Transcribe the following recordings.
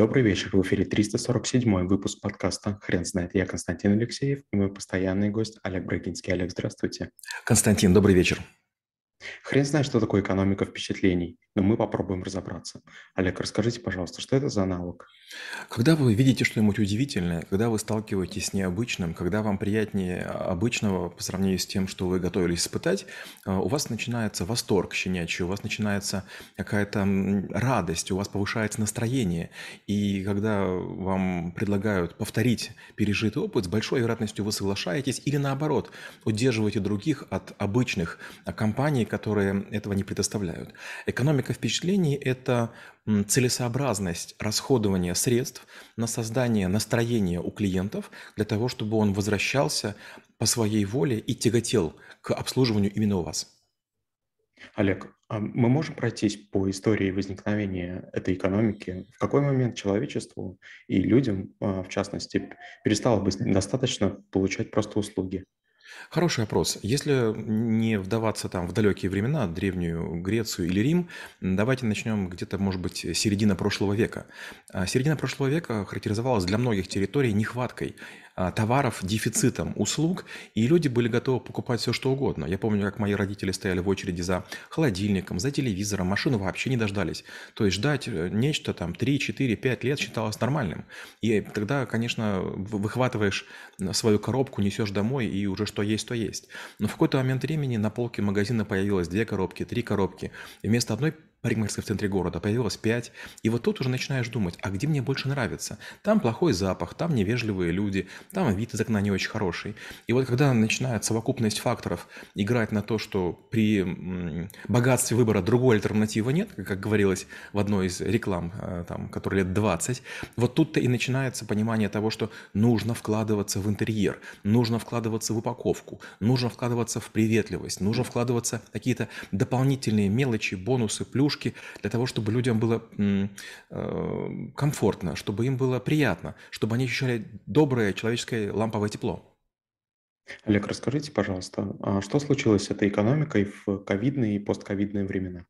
Добрый вечер. В эфире 347 выпуск подкаста «Хрен знает». Я Константин Алексеев и мой постоянный гость Олег Брагинский. Олег, здравствуйте. Константин, добрый вечер. Хрен знает, что такое экономика впечатлений, но мы попробуем разобраться. Олег, расскажите, пожалуйста, что это за навык? Когда вы видите что-нибудь удивительное, когда вы сталкиваетесь с необычным, когда вам приятнее обычного по сравнению с тем, что вы готовились испытать, э, у вас начинается восторг щенячий, у вас начинается какая-то радость, у вас повышается настроение. И когда вам предлагают повторить пережитый опыт, с большой вероятностью вы соглашаетесь или наоборот, удерживаете других от обычных компаний, которые этого не предоставляют. Экономика впечатлений – это целесообразность расходования средств на создание настроения у клиентов для того, чтобы он возвращался по своей воле и тяготел к обслуживанию именно у вас. Олег, а мы можем пройтись по истории возникновения этой экономики? В какой момент человечеству и людям, а, в частности, перестало быть достаточно получать просто услуги? Хороший вопрос. Если не вдаваться там в далекие времена, древнюю Грецию или Рим, давайте начнем где-то, может быть, середина прошлого века. А середина прошлого века характеризовалась для многих территорий нехваткой товаров, дефицитом услуг, и люди были готовы покупать все, что угодно. Я помню, как мои родители стояли в очереди за холодильником, за телевизором, машину вообще не дождались. То есть ждать э, нечто там 3, 4, 5 лет считалось нормальным. И тогда, конечно, выхватываешь свою коробку, несешь домой, и уже что есть, то есть. Но в какой-то момент времени на полке магазина появилось две коробки, три коробки. И вместо одной парикмахерской в центре города, появилось пять, и вот тут уже начинаешь думать, а где мне больше нравится? Там плохой запах, там невежливые люди, там вид из окна не очень хороший. И вот когда начинает совокупность факторов играть на то, что при богатстве выбора другой альтернативы нет, как говорилось в одной из реклам, э, там, которая лет 20, вот тут-то и начинается понимание того, что нужно вкладываться в интерьер, нужно вкладываться в упаковку, нужно вкладываться в приветливость, нужно вкладываться в какие-то дополнительные мелочи, бонусы, плюсы, игрушки для того, чтобы людям было э, комфортно, чтобы им было приятно, чтобы они ощущали доброе человеческое ламповое тепло. Олег, расскажите, пожалуйста, а что случилось с этой экономикой в ковидные и постковидные времена?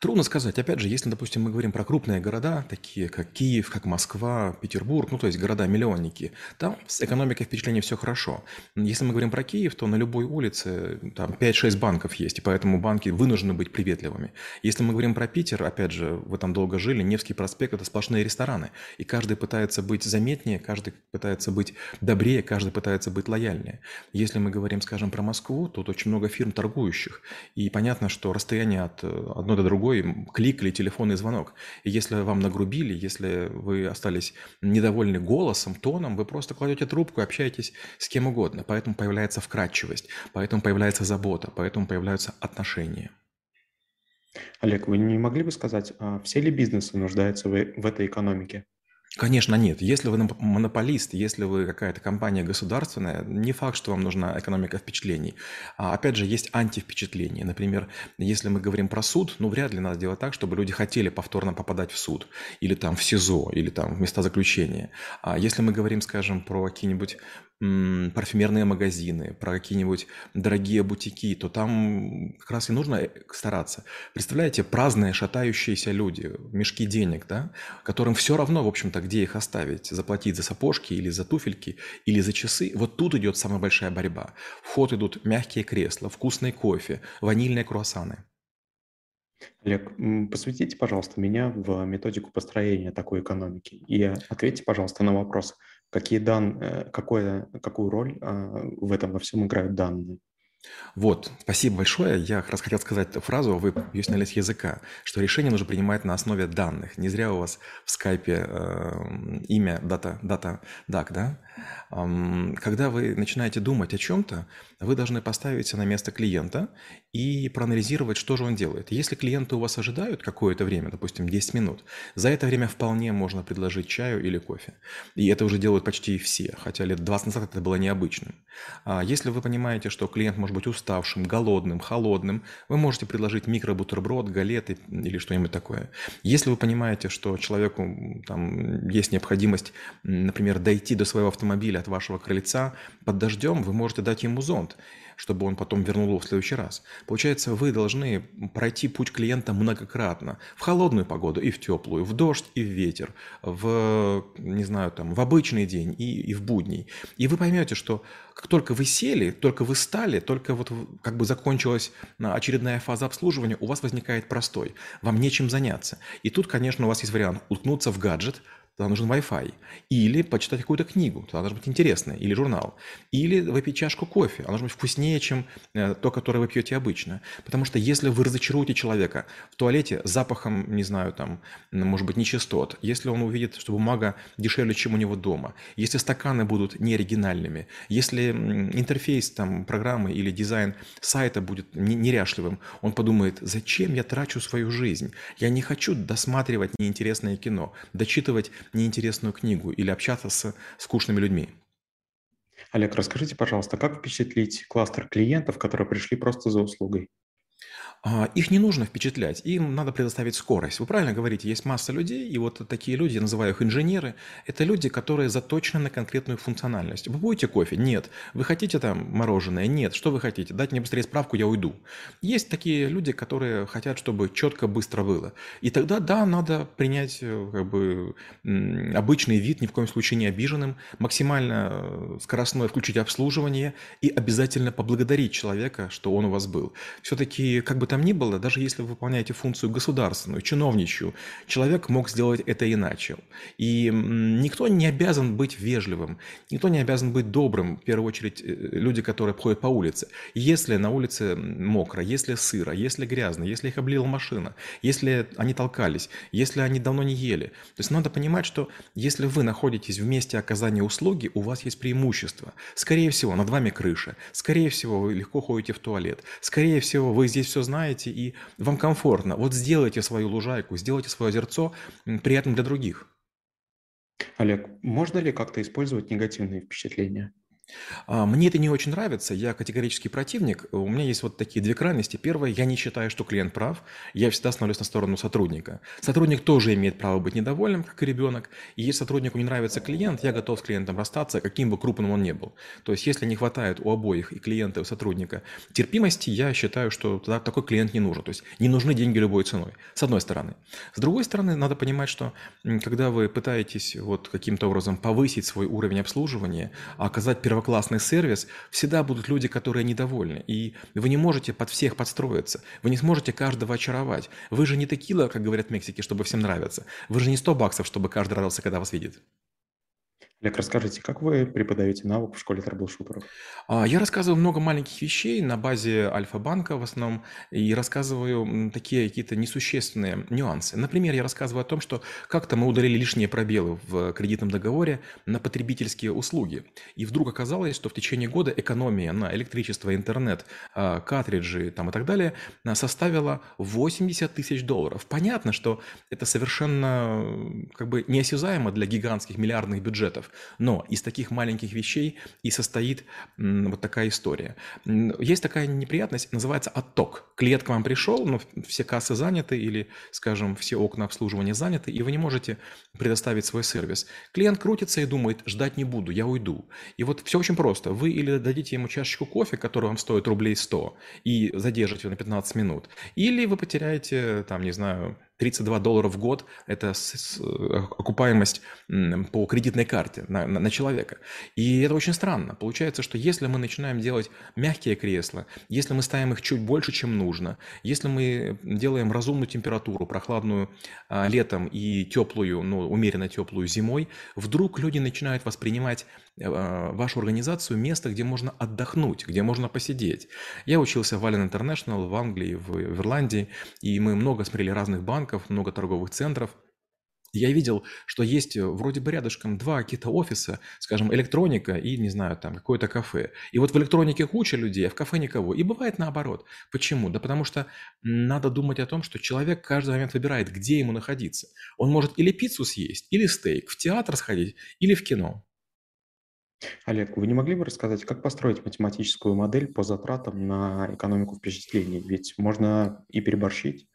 Трудно сказать. Опять же, если, допустим, мы говорим про крупные города, такие как Киев, как Москва, Петербург, ну, то есть города-миллионники, там с экономикой впечатления все хорошо. Если мы говорим про Киев, то на любой улице там 5-6 банков есть, и поэтому банки вынуждены быть приветливыми. Если мы говорим про Питер, опять же, вы там долго жили, Невский проспект – это сплошные рестораны, и каждый пытается быть заметнее, каждый пытается быть добрее, каждый пытается быть лояльнее. Если мы говорим, скажем, про Москву, то тут очень много фирм торгующих, и понятно, что расстояние от одной до другой клик или телефонный звонок. И если вам нагрубили, если вы остались недовольны голосом, тоном, вы просто кладете трубку общаетесь с кем угодно. Поэтому появляется вкрадчивость, поэтому появляется забота, поэтому появляются отношения. Олег, вы не могли бы сказать, а все ли бизнесы нуждаются в этой экономике? Конечно, нет. Если вы монополист, если вы какая-то компания государственная, не факт, что вам нужна экономика впечатлений. А опять же, есть антивпечатления. Например, если мы говорим про суд, ну, вряд ли надо делать так, чтобы люди хотели повторно попадать в суд, или там в СИЗО, или там в места заключения. А если мы говорим, скажем, про какие-нибудь парфюмерные магазины, про какие-нибудь дорогие бутики, то там как раз и нужно э, стараться. Представляете, праздные, шатающиеся люди, мешки денег, да, которым все равно, в общем-то, где их оставить, заплатить за сапожки или за туфельки, или за часы. Вот тут идет самая большая борьба. В ход идут мягкие кресла, вкусный кофе, ванильные круассаны. Олег, посвятите, пожалуйста, меня в методику построения такой экономики и ответьте, пожалуйста, на вопрос, какие дан, э, какое, какую роль а, в этом во всем играют данные. Вот, спасибо большое. Я как раз хотел сказать фразу, вы ее сняли с языка, что решение нужно принимать на основе данных. Не зря у вас в скайпе э, имя дата, дата, дак, да? Когда вы начинаете думать о чем-то, вы должны поставиться на место клиента и проанализировать, что же он делает. Если клиенты у вас ожидают какое-то время, допустим, 10 минут, за это время вполне можно предложить чаю или кофе. И это уже делают почти все, хотя лет 20 назад это было необычным. А если вы понимаете, что клиент может быть уставшим, голодным, холодным, вы можете предложить микробутерброд, галеты или что-нибудь такое. Если вы понимаете, что человеку там, есть необходимость, например, дойти до своего автомобиля от вашего крыльца под дождем, вы можете дать ему зонт. Чтобы он потом вернул его в следующий раз. Получается, вы должны пройти путь клиента многократно. В холодную погоду и в теплую, в дождь и в ветер, в, не знаю, там, в обычный день и, и в будний. И вы поймете, что как только вы сели, только вы стали, только вот как бы закончилась а, очередная фаза обслуживания, у вас возникает простой. Вам нечем заняться. И тут, конечно, у вас есть вариант уткнуться в гаджет, тогда нужен Wi-Fi. Или почитать какую-то книгу, тогда должна быть интересная, или журнал. Или выпить чашку кофе, она должна быть вкуснее, чем э, то, которое вы пьете обычно. Потому что если вы разочаруете человека в туалете запахом, не знаю, там, может быть, нечистот, если он увидит, что бумага дешевле, чем у него дома, если стаканы будут неоригинальными, если интерфейс там, программы или дизайн сайта будет неряшливым, он подумает, зачем я трачу свою жизнь? Я не хочу досматривать неинтересное кино, дочитывать неинтересную книгу или общаться с скучными людьми. Олег, расскажите, пожалуйста, как впечатлить кластер клиентов, которые пришли просто за услугой? А, их не нужно впечатлять, им надо предоставить скорость. Вы правильно говорите, есть масса людей, и вот такие люди, я называю их инженеры, это люди, которые заточены на конкретную функциональность. Вы будете кофе? Нет. Вы хотите там мороженое? Нет. Что вы хотите? Дать мне быстрее справку, я уйду. Есть такие люди, которые хотят, чтобы четко, быстро было. И тогда, да, надо принять э, как бы, обычный вид, ни в коем случае не обиженным, максимально э, скоростное включить обслуживание и обязательно поблагодарить человека, что он у вас был. Все-таки, как бы там там ни было, даже если вы выполняете функцию государственную, чиновничью, человек мог сделать это иначе. И никто не обязан быть вежливым, никто не обязан быть добрым, в первую очередь э, люди, которые ходят по улице. Если на улице мокро, если сыро, если грязно, если их облила машина, если они толкались, если они давно не ели. То есть надо понимать, что если вы находитесь в месте оказания услуги, у вас есть преимущество. Скорее всего, над вами крыша. Скорее всего, вы легко ходите в туалет. Скорее всего, вы здесь все знаете, и вам комфортно. Вот сделайте свою лужайку, сделайте свое озерцо приятным для других. Олег, можно ли как-то использовать негативные впечатления? А, мне это не очень нравится, я категорический противник. У меня есть вот такие две крайности. Первое, я не считаю, что клиент прав, я всегда становлюсь на сторону сотрудника. Сотрудник тоже имеет право быть недовольным, как и ребенок. И если сотруднику не нравится клиент, я готов с клиентом расстаться, каким бы крупным он ни был. То есть, если не хватает у обоих, и клиента, и у сотрудника, терпимости, я считаю, что такой клиент не нужен. То есть, не нужны деньги любой ценой, с одной стороны. С другой стороны, надо понимать, что когда вы пытаетесь вот каким-то образом повысить свой уровень обслуживания, а оказать первоклассный первоклассный сервис, всегда будут люди, которые недовольны. И вы не можете под всех подстроиться. Вы не сможете каждого очаровать. Вы же не текила, как говорят в Мексике, чтобы всем нравиться. Вы же не 100 баксов, чтобы каждый радовался, когда вас видит. Олег, расскажите, как вы преподаете навык в школе трэблшутеров? А, я рассказываю много маленьких вещей на базе Альфа-банка в основном и рассказываю такие какие-то несущественные нюансы. Например, я рассказываю о том, что как-то мы удалили лишние пробелы в кредитном договоре на потребительские услуги. И вдруг оказалось, что в течение года экономия на электричество, интернет, а, картриджи там, и так далее а, составила 80 тысяч долларов. Понятно, что это совершенно как бы неосязаемо для гигантских миллиардных бюджетов. Но из таких маленьких вещей и состоит вот такая история. Есть такая неприятность, называется отток. Клиент к вам пришел, но все кассы заняты или, скажем, все окна обслуживания заняты, и вы не можете предоставить свой сервис. Клиент крутится и думает, ждать не буду, я уйду. И вот все очень просто. Вы или дадите ему чашечку кофе, который вам стоит рублей 100, и задержите его на 15 минут, или вы потеряете, там, не знаю, 32 доллара в год – это окупаемость по кредитной карте на, на, на человека. И это очень странно. Получается, что если мы начинаем делать мягкие кресла, если мы ставим их чуть больше, чем нужно, если мы делаем разумную температуру, прохладную а, летом и теплую, ну, умеренно теплую зимой, вдруг люди начинают воспринимать а, вашу организацию место, где можно отдохнуть, где можно посидеть. Я учился в Allen International в Англии, в Ирландии, и мы много смотрели разных банков, банков, много торговых центров. Я видел, что есть э, вроде бы рядышком два каких-то офиса, скажем, электроника и, не знаю, там какое-то кафе. И вот в электронике куча людей, а в кафе никого. И бывает наоборот. Почему? Да потому что надо думать о том, что человек каждый момент выбирает, где ему находиться. Он может или пиццу съесть, или стейк, в театр сходить, или в кино. Олег, вы не могли бы рассказать, как построить математическую модель по затратам на экономику впечатлений? Ведь можно и переборщить.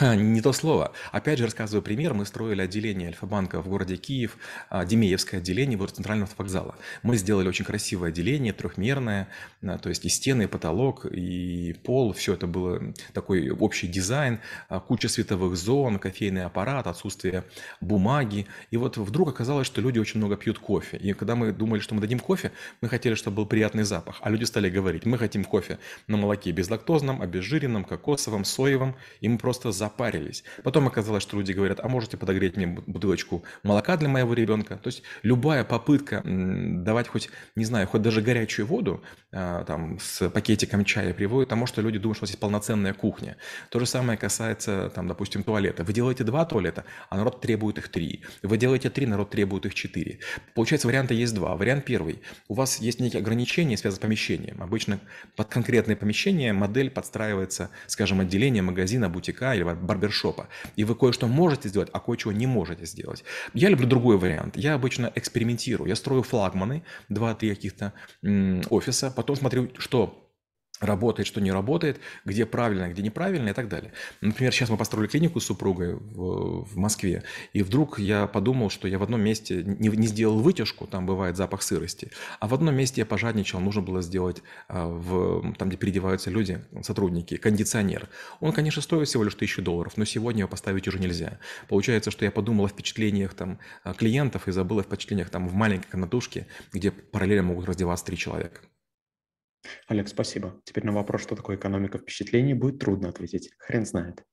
Не то слово. Опять же, рассказываю пример. Мы строили отделение Альфа-банка в городе Киев, а, Демеевское отделение возле центрального автовокзала. Мы сделали очень красивое отделение, трехмерное, а, то есть и стены, и потолок, и пол. Все это было такой общий дизайн, а, куча световых зон, кофейный аппарат, отсутствие бумаги. И вот вдруг оказалось, что люди очень много пьют кофе. И когда мы думали, что мы дадим кофе, мы хотели, чтобы был приятный запах. А люди стали говорить, мы хотим кофе на молоке безлактозном, обезжиренном, кокосовом, соевом. И мы просто просто запарились. Потом оказалось, что люди говорят, а можете подогреть мне бутылочку молока для моего ребенка? То есть любая попытка давать хоть, не знаю, хоть даже горячую воду там, с пакетиком чая приводит к тому, что люди думают, что у вас есть полноценная кухня. То же самое касается, там, допустим, туалета. Вы делаете два туалета, а народ требует их три. Вы делаете три, народ требует их четыре. Получается, варианта есть два. Вариант первый. У вас есть некие ограничения, связанные с помещением. Обычно под конкретное помещение модель подстраивается, скажем, отделение магазина, бутика или барбершопа, и вы кое-что можете сделать, а кое-чего не можете сделать. Я люблю другой вариант. Я обычно экспериментирую. Я строю флагманы, два-три каких-то офиса, потом смотрю, что работает, что не работает, где правильно, где неправильно и так далее. Например, сейчас мы построили клинику с супругой в, в Москве, и вдруг я подумал, что я в одном месте не, не сделал вытяжку, там бывает запах сырости, а в одном месте я пожадничал, нужно было сделать а, в, там, где переодеваются люди, сотрудники, кондиционер. Он, конечно, стоит всего лишь тысячу долларов, но сегодня его поставить уже нельзя. Получается, что я подумал о впечатлениях там, клиентов и забыл о впечатлениях там, в маленькой комнатушке, где параллельно могут раздеваться три человека. Олег, спасибо. Теперь на вопрос, что такое экономика впечатлений, будет трудно ответить. Хрен знает.